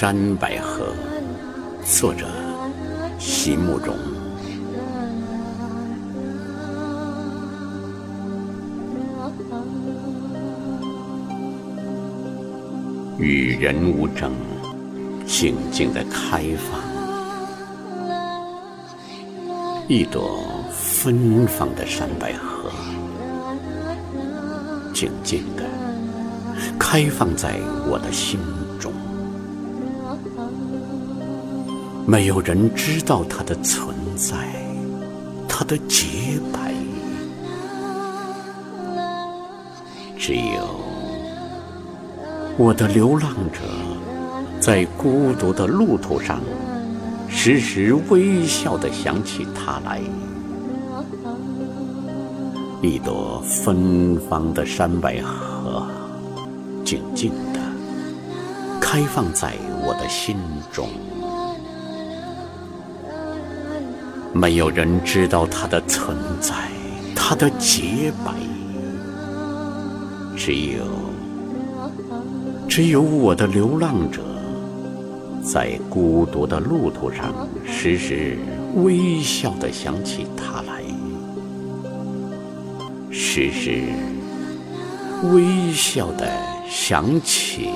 山百合，作者席慕容。与人无争，静静的开放，一朵芬芳的山百合，静静的开放在我的心中。没有人知道它的存在，它的洁白，只有我的流浪者在孤独的路途上，时时微笑的想起他来。一朵芬芳的山百合，静静的开放在我的心中。没有人知道它的存在，它的洁白，只有只有我的流浪者，在孤独的路途上，时时微笑的想起他来，时时微笑的想起。